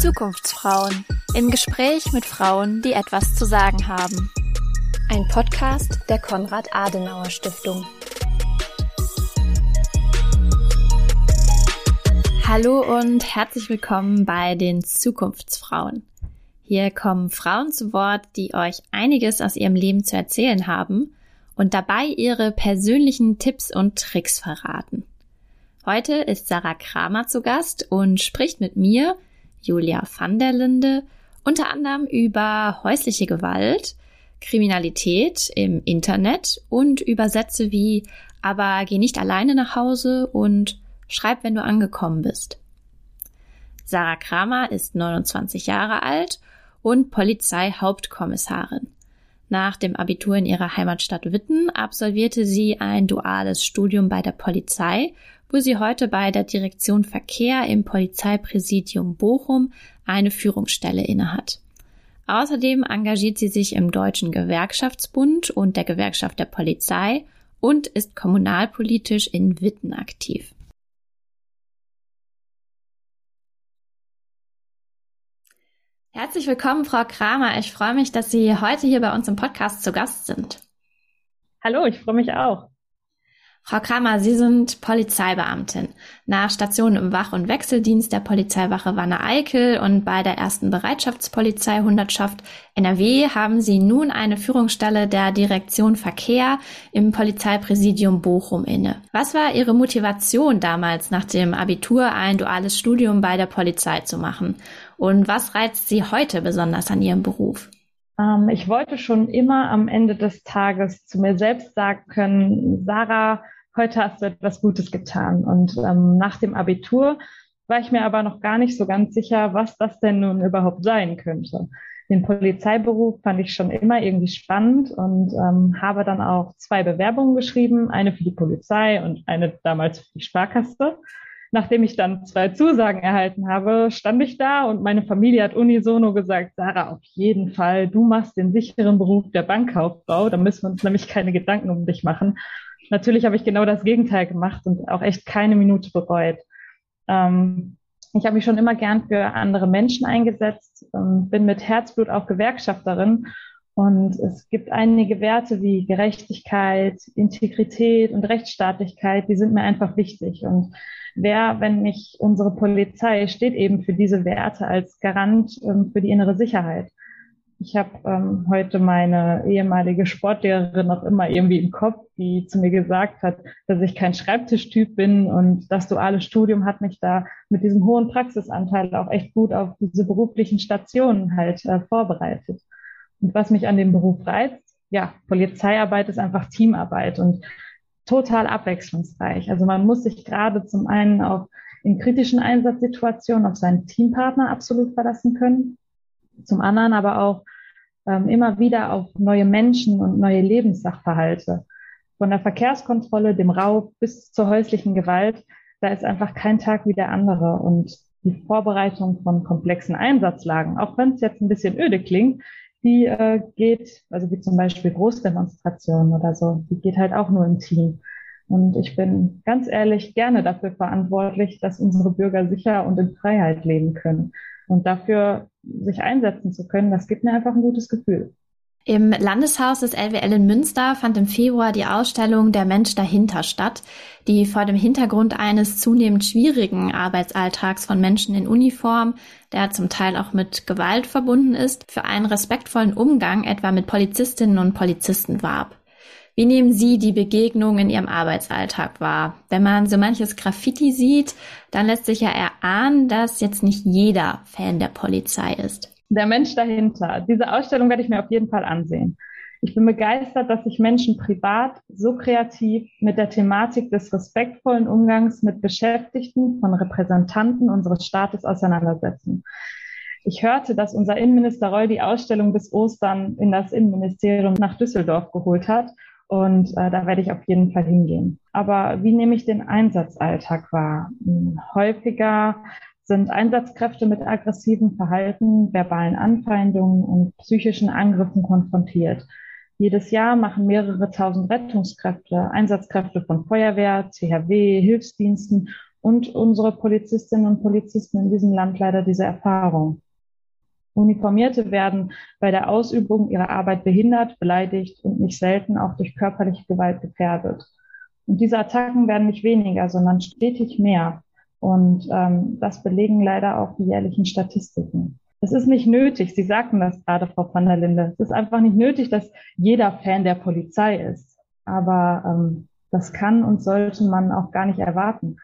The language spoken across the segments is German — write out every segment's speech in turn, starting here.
Zukunftsfrauen im Gespräch mit Frauen, die etwas zu sagen haben. Ein Podcast der Konrad Adenauer Stiftung. Hallo und herzlich willkommen bei den Zukunftsfrauen. Hier kommen Frauen zu Wort, die euch einiges aus ihrem Leben zu erzählen haben und dabei ihre persönlichen Tipps und Tricks verraten. Heute ist Sarah Kramer zu Gast und spricht mit mir, Julia van der Linde, unter anderem über häusliche Gewalt, Kriminalität im Internet und über Sätze wie aber geh nicht alleine nach Hause und schreib, wenn du angekommen bist. Sarah Kramer ist 29 Jahre alt und Polizeihauptkommissarin. Nach dem Abitur in ihrer Heimatstadt Witten absolvierte sie ein duales Studium bei der Polizei, wo sie heute bei der Direktion Verkehr im Polizeipräsidium Bochum eine Führungsstelle innehat. Außerdem engagiert sie sich im Deutschen Gewerkschaftsbund und der Gewerkschaft der Polizei und ist kommunalpolitisch in Witten aktiv. Herzlich willkommen, Frau Kramer. Ich freue mich, dass Sie heute hier bei uns im Podcast zu Gast sind. Hallo, ich freue mich auch. Frau Kramer, Sie sind Polizeibeamtin. Nach Station im Wach- und Wechseldienst der Polizeiwache Wanne-Eickel und bei der ersten Bereitschaftspolizei Hundertschaft NRW haben Sie nun eine Führungsstelle der Direktion Verkehr im Polizeipräsidium Bochum inne. Was war Ihre Motivation damals nach dem Abitur ein duales Studium bei der Polizei zu machen? Und was reizt Sie heute besonders an Ihrem Beruf? Ähm, ich wollte schon immer am Ende des Tages zu mir selbst sagen können, Sarah, heute hast du etwas Gutes getan. Und ähm, nach dem Abitur war ich mir aber noch gar nicht so ganz sicher, was das denn nun überhaupt sein könnte. Den Polizeiberuf fand ich schon immer irgendwie spannend und ähm, habe dann auch zwei Bewerbungen geschrieben, eine für die Polizei und eine damals für die Sparkasse. Nachdem ich dann zwei Zusagen erhalten habe, stand ich da und meine Familie hat unisono gesagt, Sarah, auf jeden Fall, du machst den sicheren Beruf der Bankkauffrau, da müssen wir uns nämlich keine Gedanken um dich machen. Natürlich habe ich genau das Gegenteil gemacht und auch echt keine Minute bereut. Ähm, ich habe mich schon immer gern für andere Menschen eingesetzt, ähm, bin mit Herzblut auch Gewerkschafterin und es gibt einige Werte wie Gerechtigkeit, Integrität und Rechtsstaatlichkeit, die sind mir einfach wichtig. Und wer, wenn nicht unsere Polizei, steht eben für diese Werte als Garant ähm, für die innere Sicherheit. Ich habe ähm, heute meine ehemalige Sportlehrerin noch immer irgendwie im Kopf, die zu mir gesagt hat, dass ich kein Schreibtischtyp bin und das duale Studium hat mich da mit diesem hohen Praxisanteil auch echt gut auf diese beruflichen Stationen halt äh, vorbereitet. Und was mich an dem Beruf reizt, ja, Polizeiarbeit ist einfach Teamarbeit und total abwechslungsreich. Also man muss sich gerade zum einen auch in kritischen Einsatzsituationen auf seinen Teampartner absolut verlassen können zum anderen aber auch ähm, immer wieder auf neue Menschen und neue Lebenssachverhalte. Von der Verkehrskontrolle, dem Raub bis zur häuslichen Gewalt, da ist einfach kein Tag wie der andere. Und die Vorbereitung von komplexen Einsatzlagen, auch wenn es jetzt ein bisschen öde klingt, die äh, geht, also wie zum Beispiel Großdemonstrationen oder so, die geht halt auch nur im Team. Und ich bin ganz ehrlich gerne dafür verantwortlich, dass unsere Bürger sicher und in Freiheit leben können. Und dafür sich einsetzen zu können, das gibt mir einfach ein gutes Gefühl. Im Landeshaus des LWL in Münster fand im Februar die Ausstellung Der Mensch dahinter statt, die vor dem Hintergrund eines zunehmend schwierigen Arbeitsalltags von Menschen in Uniform, der zum Teil auch mit Gewalt verbunden ist, für einen respektvollen Umgang etwa mit Polizistinnen und Polizisten warb. Wie nehmen Sie die Begegnung in Ihrem Arbeitsalltag wahr? Wenn man so manches Graffiti sieht, dann lässt sich ja erahnen, dass jetzt nicht jeder Fan der Polizei ist. Der Mensch dahinter. Diese Ausstellung werde ich mir auf jeden Fall ansehen. Ich bin begeistert, dass sich Menschen privat so kreativ mit der Thematik des respektvollen Umgangs mit Beschäftigten von Repräsentanten unseres Staates auseinandersetzen. Ich hörte, dass unser Innenminister Reul die Ausstellung bis Ostern in das Innenministerium nach Düsseldorf geholt hat und äh, da werde ich auf jeden Fall hingehen. Aber wie nehme ich den Einsatzalltag wahr? Häufiger sind Einsatzkräfte mit aggressivem Verhalten, verbalen Anfeindungen und psychischen Angriffen konfrontiert. Jedes Jahr machen mehrere tausend Rettungskräfte, Einsatzkräfte von Feuerwehr, CHW, Hilfsdiensten und unsere Polizistinnen und Polizisten in diesem Land leider diese Erfahrung. Uniformierte werden bei der Ausübung ihrer Arbeit behindert, beleidigt und nicht selten auch durch körperliche Gewalt gefährdet. Und diese Attacken werden nicht weniger, sondern stetig mehr. Und ähm, das belegen leider auch die jährlichen Statistiken. Es ist nicht nötig, Sie sagten das gerade, Frau van der Linde, es ist einfach nicht nötig, dass jeder Fan der Polizei ist. Aber ähm, das kann und sollte man auch gar nicht erwarten.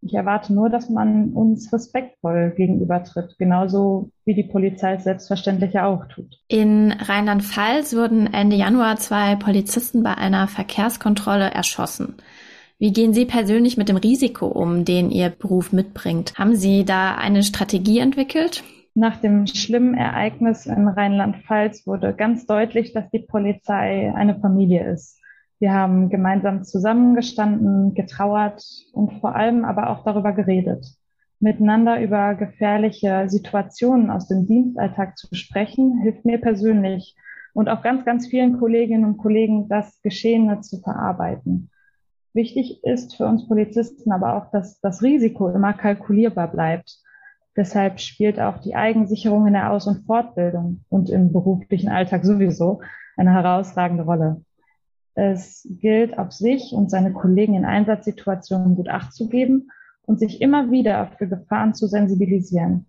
Ich erwarte nur, dass man uns respektvoll gegenübertritt, genauso wie die Polizei es selbstverständlich auch tut. In Rheinland-Pfalz wurden Ende Januar zwei Polizisten bei einer Verkehrskontrolle erschossen. Wie gehen Sie persönlich mit dem Risiko um, den Ihr Beruf mitbringt? Haben Sie da eine Strategie entwickelt? Nach dem schlimmen Ereignis in Rheinland-Pfalz wurde ganz deutlich, dass die Polizei eine Familie ist. Wir haben gemeinsam zusammengestanden, getrauert und vor allem aber auch darüber geredet. Miteinander über gefährliche Situationen aus dem Dienstalltag zu sprechen, hilft mir persönlich und auch ganz, ganz vielen Kolleginnen und Kollegen, das Geschehene zu verarbeiten. Wichtig ist für uns Polizisten aber auch, dass das Risiko immer kalkulierbar bleibt. Deshalb spielt auch die Eigensicherung in der Aus- und Fortbildung und im beruflichen Alltag sowieso eine herausragende Rolle. Es gilt, auf sich und seine Kollegen in Einsatzsituationen gut Acht zu geben und sich immer wieder für Gefahren zu sensibilisieren.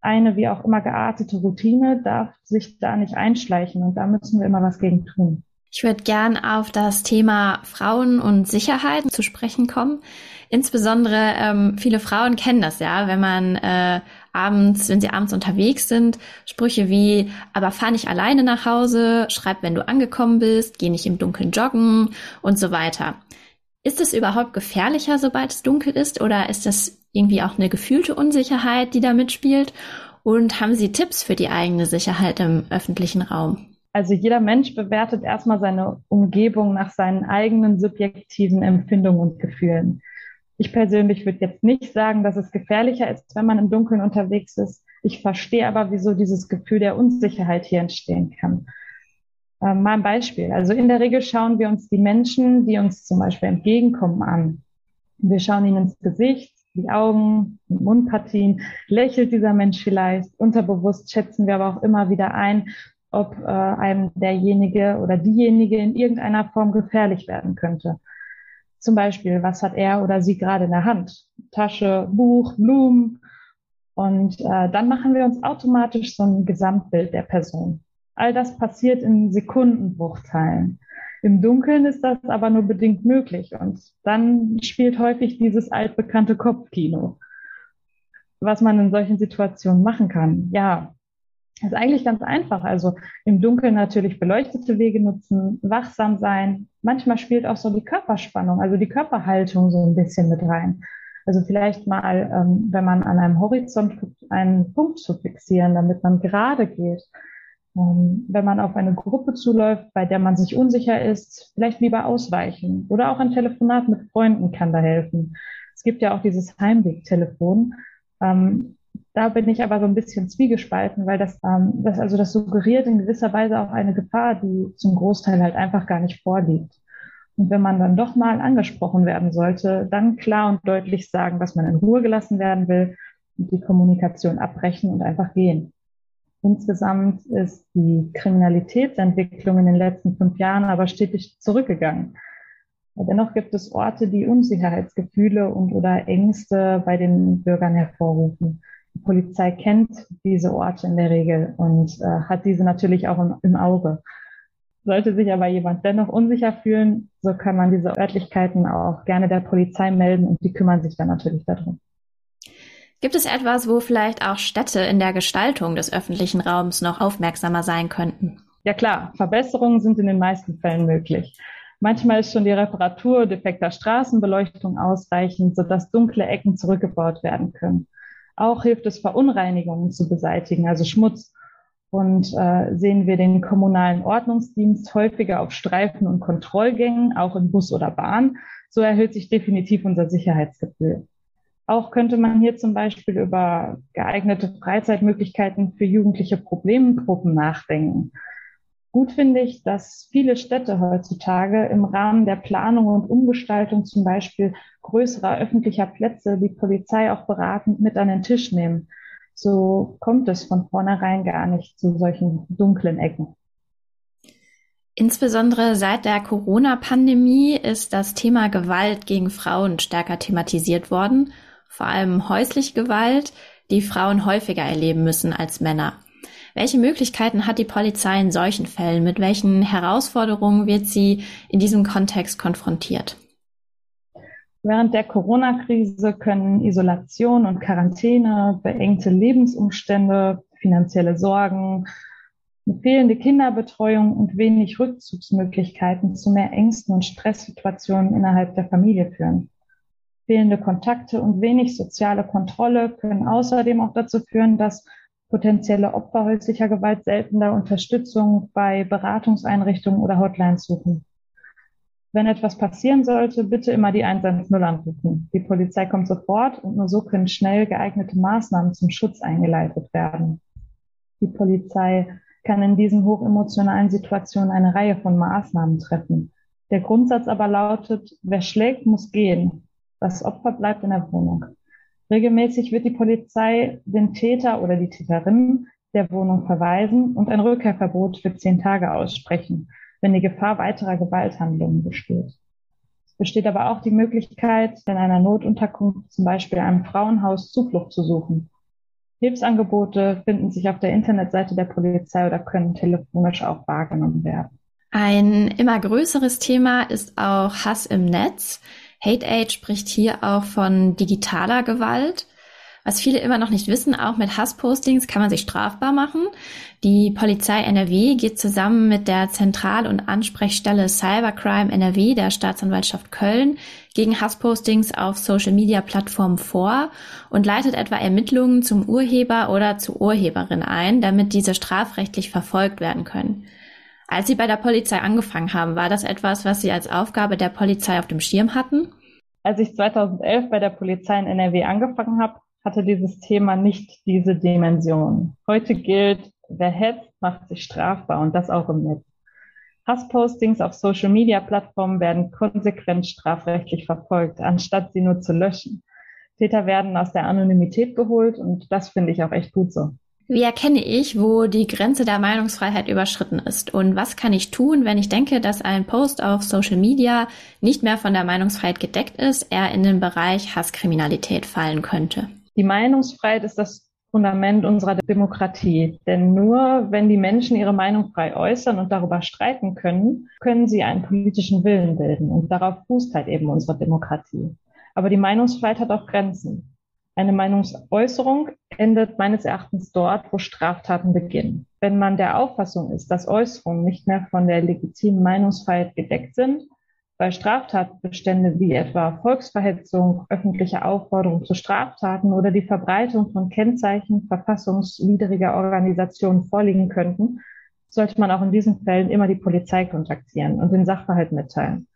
Eine wie auch immer geartete Routine darf sich da nicht einschleichen und da müssen wir immer was gegen tun. Ich würde gern auf das Thema Frauen und Sicherheit zu sprechen kommen. Insbesondere ähm, viele Frauen kennen das ja, wenn man äh, abends, wenn sie abends unterwegs sind, Sprüche wie, aber fahr nicht alleine nach Hause, schreib, wenn du angekommen bist, geh nicht im Dunkeln joggen und so weiter. Ist es überhaupt gefährlicher, sobald es dunkel ist, oder ist das irgendwie auch eine gefühlte Unsicherheit, die da mitspielt? Und haben Sie Tipps für die eigene Sicherheit im öffentlichen Raum? Also jeder Mensch bewertet erstmal seine Umgebung nach seinen eigenen subjektiven Empfindungen und Gefühlen. Ich persönlich würde jetzt nicht sagen, dass es gefährlicher ist, wenn man im Dunkeln unterwegs ist. Ich verstehe aber, wieso dieses Gefühl der Unsicherheit hier entstehen kann. Ähm, mal ein Beispiel. Also in der Regel schauen wir uns die Menschen, die uns zum Beispiel entgegenkommen, an. Wir schauen ihnen ins Gesicht, die Augen, die Mundpartien. Lächelt dieser Mensch vielleicht? Unterbewusst schätzen wir aber auch immer wieder ein, ob äh, einem derjenige oder diejenige in irgendeiner Form gefährlich werden könnte. Zum Beispiel, was hat er oder sie gerade in der Hand? Tasche, Buch, Blumen. Und äh, dann machen wir uns automatisch so ein Gesamtbild der Person. All das passiert in Sekundenbruchteilen. Im Dunkeln ist das aber nur bedingt möglich. Und dann spielt häufig dieses altbekannte Kopfkino. Was man in solchen Situationen machen kann. Ja, das ist eigentlich ganz einfach. Also im Dunkeln natürlich beleuchtete Wege nutzen, wachsam sein. Manchmal spielt auch so die Körperspannung, also die Körperhaltung so ein bisschen mit rein. Also vielleicht mal, ähm, wenn man an einem Horizont einen Punkt zu fixieren, damit man gerade geht. Ähm, wenn man auf eine Gruppe zuläuft, bei der man sich unsicher ist, vielleicht lieber ausweichen. Oder auch ein Telefonat mit Freunden kann da helfen. Es gibt ja auch dieses Heimwegtelefon. Ähm, da bin ich aber so ein bisschen zwiegespalten, weil das, ähm, das, also das suggeriert in gewisser Weise auch eine Gefahr, die zum Großteil halt einfach gar nicht vorliegt. Und wenn man dann doch mal angesprochen werden sollte, dann klar und deutlich sagen, dass man in Ruhe gelassen werden will und die Kommunikation abbrechen und einfach gehen. Insgesamt ist die Kriminalitätsentwicklung in den letzten fünf Jahren aber stetig zurückgegangen. Dennoch gibt es Orte, die Unsicherheitsgefühle und oder Ängste bei den Bürgern hervorrufen. Die Polizei kennt diese Orte in der Regel und äh, hat diese natürlich auch im, im Auge. Sollte sich aber jemand dennoch unsicher fühlen, so kann man diese Örtlichkeiten auch gerne der Polizei melden und die kümmern sich dann natürlich darum. Gibt es etwas, wo vielleicht auch Städte in der Gestaltung des öffentlichen Raums noch aufmerksamer sein könnten? Ja klar, Verbesserungen sind in den meisten Fällen möglich. Manchmal ist schon die Reparatur defekter Straßenbeleuchtung ausreichend, sodass dunkle Ecken zurückgebaut werden können. Auch hilft es, Verunreinigungen zu beseitigen, also Schmutz. Und äh, sehen wir den kommunalen Ordnungsdienst häufiger auf Streifen und Kontrollgängen, auch in Bus oder Bahn, so erhöht sich definitiv unser Sicherheitsgefühl. Auch könnte man hier zum Beispiel über geeignete Freizeitmöglichkeiten für jugendliche Problemgruppen nachdenken. Gut finde ich, dass viele Städte heutzutage im Rahmen der Planung und Umgestaltung zum Beispiel größerer öffentlicher Plätze die Polizei auch beratend mit an den Tisch nehmen. So kommt es von vornherein gar nicht zu solchen dunklen Ecken. Insbesondere seit der Corona-Pandemie ist das Thema Gewalt gegen Frauen stärker thematisiert worden, vor allem häusliche Gewalt, die Frauen häufiger erleben müssen als Männer. Welche Möglichkeiten hat die Polizei in solchen Fällen? Mit welchen Herausforderungen wird sie in diesem Kontext konfrontiert? Während der Corona-Krise können Isolation und Quarantäne, beengte Lebensumstände, finanzielle Sorgen, fehlende Kinderbetreuung und wenig Rückzugsmöglichkeiten zu mehr Ängsten und Stresssituationen innerhalb der Familie führen. Fehlende Kontakte und wenig soziale Kontrolle können außerdem auch dazu führen, dass potenzielle Opfer häuslicher Gewalt seltener Unterstützung bei Beratungseinrichtungen oder Hotlines suchen. Wenn etwas passieren sollte, bitte immer die 110 anrufen. Die Polizei kommt sofort und nur so können schnell geeignete Maßnahmen zum Schutz eingeleitet werden. Die Polizei kann in diesen hochemotionalen Situationen eine Reihe von Maßnahmen treffen. Der Grundsatz aber lautet, wer schlägt, muss gehen. Das Opfer bleibt in der Wohnung. Regelmäßig wird die Polizei den Täter oder die Täterin der Wohnung verweisen und ein Rückkehrverbot für zehn Tage aussprechen, wenn die Gefahr weiterer Gewalthandlungen besteht. Es besteht aber auch die Möglichkeit, in einer Notunterkunft, zum Beispiel einem Frauenhaus, Zuflucht zu suchen. Hilfsangebote finden sich auf der Internetseite der Polizei oder können telefonisch auch wahrgenommen werden. Ein immer größeres Thema ist auch Hass im Netz. Hate Aid spricht hier auch von digitaler Gewalt. Was viele immer noch nicht wissen, auch mit Hasspostings kann man sich strafbar machen. Die Polizei NRW geht zusammen mit der Zentral- und Ansprechstelle Cybercrime NRW der Staatsanwaltschaft Köln gegen Hasspostings auf Social-Media-Plattformen vor und leitet etwa Ermittlungen zum Urheber oder zur Urheberin ein, damit diese strafrechtlich verfolgt werden können. Als Sie bei der Polizei angefangen haben, war das etwas, was Sie als Aufgabe der Polizei auf dem Schirm hatten? Als ich 2011 bei der Polizei in NRW angefangen habe, hatte dieses Thema nicht diese Dimension. Heute gilt, wer hetzt, macht sich strafbar und das auch im Netz. Hasspostings auf Social-Media-Plattformen werden konsequent strafrechtlich verfolgt, anstatt sie nur zu löschen. Täter werden aus der Anonymität geholt und das finde ich auch echt gut so. Wie erkenne ich, wo die Grenze der Meinungsfreiheit überschritten ist? Und was kann ich tun, wenn ich denke, dass ein Post auf Social Media nicht mehr von der Meinungsfreiheit gedeckt ist, er in den Bereich Hasskriminalität fallen könnte? Die Meinungsfreiheit ist das Fundament unserer Demokratie. Denn nur wenn die Menschen ihre Meinung frei äußern und darüber streiten können, können sie einen politischen Willen bilden. Und darauf fußt halt eben unsere Demokratie. Aber die Meinungsfreiheit hat auch Grenzen. Eine Meinungsäußerung endet meines Erachtens dort, wo Straftaten beginnen. Wenn man der Auffassung ist, dass Äußerungen nicht mehr von der legitimen Meinungsfreiheit gedeckt sind, weil Straftatbestände wie etwa Volksverhetzung, öffentliche Aufforderung zu Straftaten oder die Verbreitung von Kennzeichen verfassungswidriger Organisationen vorliegen könnten, sollte man auch in diesen Fällen immer die Polizei kontaktieren und den Sachverhalt mitteilen.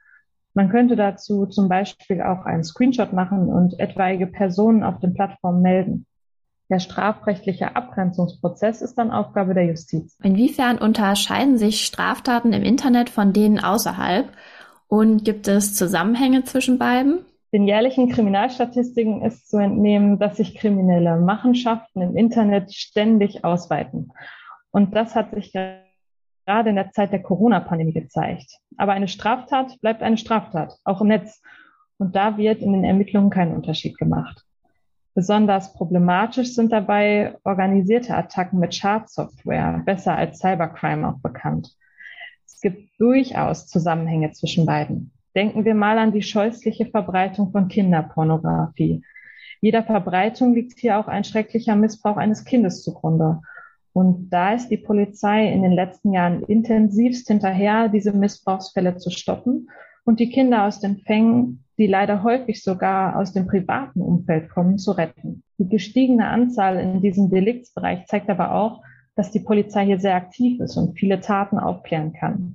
Man könnte dazu zum Beispiel auch einen Screenshot machen und etwaige Personen auf den Plattformen melden. Der strafrechtliche Abgrenzungsprozess ist dann Aufgabe der Justiz. Inwiefern unterscheiden sich Straftaten im Internet von denen außerhalb? Und gibt es Zusammenhänge zwischen beiden? Den jährlichen Kriminalstatistiken ist zu entnehmen, dass sich kriminelle Machenschaften im Internet ständig ausweiten. Und das hat sich gerade in der Zeit der Corona-Pandemie gezeigt. Aber eine Straftat bleibt eine Straftat, auch im Netz. Und da wird in den Ermittlungen kein Unterschied gemacht. Besonders problematisch sind dabei organisierte Attacken mit Schadsoftware, besser als Cybercrime auch bekannt. Es gibt durchaus Zusammenhänge zwischen beiden. Denken wir mal an die scheußliche Verbreitung von Kinderpornografie. Jeder Verbreitung liegt hier auch ein schrecklicher Missbrauch eines Kindes zugrunde. Und da ist die Polizei in den letzten Jahren intensivst hinterher, diese Missbrauchsfälle zu stoppen und die Kinder aus den Fängen, die leider häufig sogar aus dem privaten Umfeld kommen, zu retten. Die gestiegene Anzahl in diesem Deliktsbereich zeigt aber auch, dass die Polizei hier sehr aktiv ist und viele Taten aufklären kann.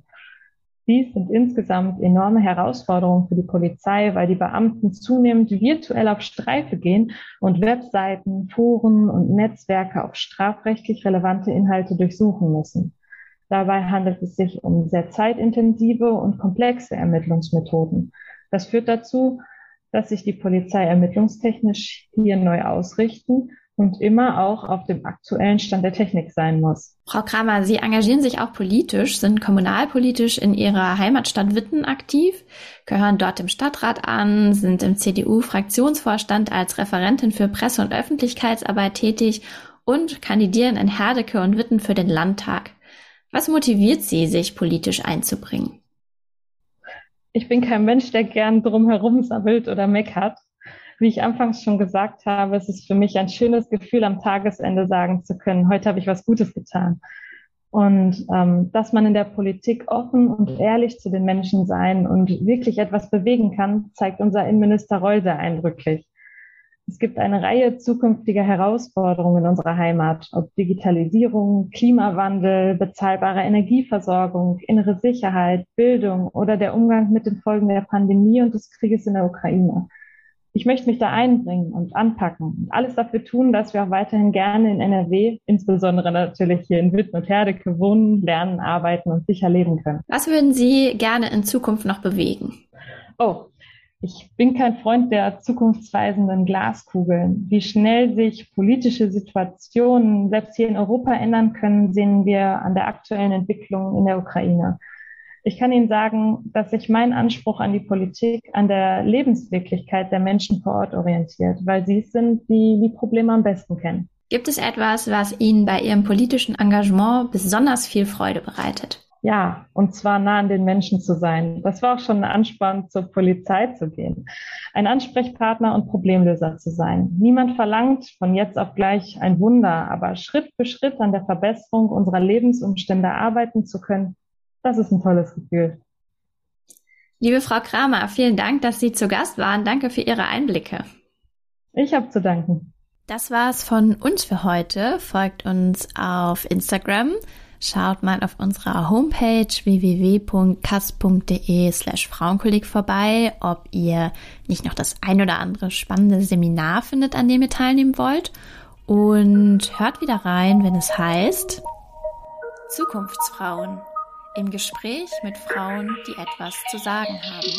Dies sind insgesamt enorme Herausforderungen für die Polizei, weil die Beamten zunehmend virtuell auf Streife gehen und Webseiten, Foren und Netzwerke auf strafrechtlich relevante Inhalte durchsuchen müssen. Dabei handelt es sich um sehr zeitintensive und komplexe Ermittlungsmethoden. Das führt dazu, dass sich die Polizei ermittlungstechnisch hier neu ausrichten und immer auch auf dem aktuellen Stand der Technik sein muss. Frau Kramer, Sie engagieren sich auch politisch, sind kommunalpolitisch in Ihrer Heimatstadt Witten aktiv, gehören dort dem Stadtrat an, sind im CDU-Fraktionsvorstand als Referentin für Presse- und Öffentlichkeitsarbeit tätig und kandidieren in Herdecke und Witten für den Landtag. Was motiviert Sie, sich politisch einzubringen? Ich bin kein Mensch, der gern drumherum sammelt oder meckert. Wie ich anfangs schon gesagt habe, es ist für mich ein schönes Gefühl, am Tagesende sagen zu können, heute habe ich was Gutes getan. Und ähm, dass man in der Politik offen und ehrlich zu den Menschen sein und wirklich etwas bewegen kann, zeigt unser Innenminister Reul sehr eindrücklich. Es gibt eine Reihe zukünftiger Herausforderungen in unserer Heimat, ob Digitalisierung, Klimawandel, bezahlbare Energieversorgung, innere Sicherheit, Bildung oder der Umgang mit den Folgen der Pandemie und des Krieges in der Ukraine ich möchte mich da einbringen und anpacken und alles dafür tun, dass wir auch weiterhin gerne in NRW, insbesondere natürlich hier in Witten und Herdecke wohnen, lernen, arbeiten und sicher leben können. Was würden Sie gerne in Zukunft noch bewegen? Oh, ich bin kein Freund der zukunftsweisenden Glaskugeln. Wie schnell sich politische Situationen selbst hier in Europa ändern können, sehen wir an der aktuellen Entwicklung in der Ukraine. Ich kann Ihnen sagen, dass sich mein Anspruch an die Politik an der Lebenswirklichkeit der Menschen vor Ort orientiert, weil sie es sind, die die Probleme am besten kennen. Gibt es etwas, was Ihnen bei Ihrem politischen Engagement besonders viel Freude bereitet? Ja, und zwar nah an den Menschen zu sein. Das war auch schon ein Anspann, zur Polizei zu gehen. Ein Ansprechpartner und Problemlöser zu sein. Niemand verlangt von jetzt auf gleich ein Wunder, aber Schritt für Schritt an der Verbesserung unserer Lebensumstände arbeiten zu können, das ist ein tolles Gefühl. Liebe Frau Kramer, vielen Dank, dass Sie zu Gast waren. Danke für Ihre Einblicke. Ich habe zu danken. Das war's von uns für heute. Folgt uns auf Instagram. Schaut mal auf unserer Homepage www.kass.de slash Frauenkolleg vorbei, ob ihr nicht noch das ein oder andere spannende Seminar findet, an dem ihr teilnehmen wollt. Und hört wieder rein, wenn es heißt Zukunftsfrauen im Gespräch mit Frauen, die etwas zu sagen haben.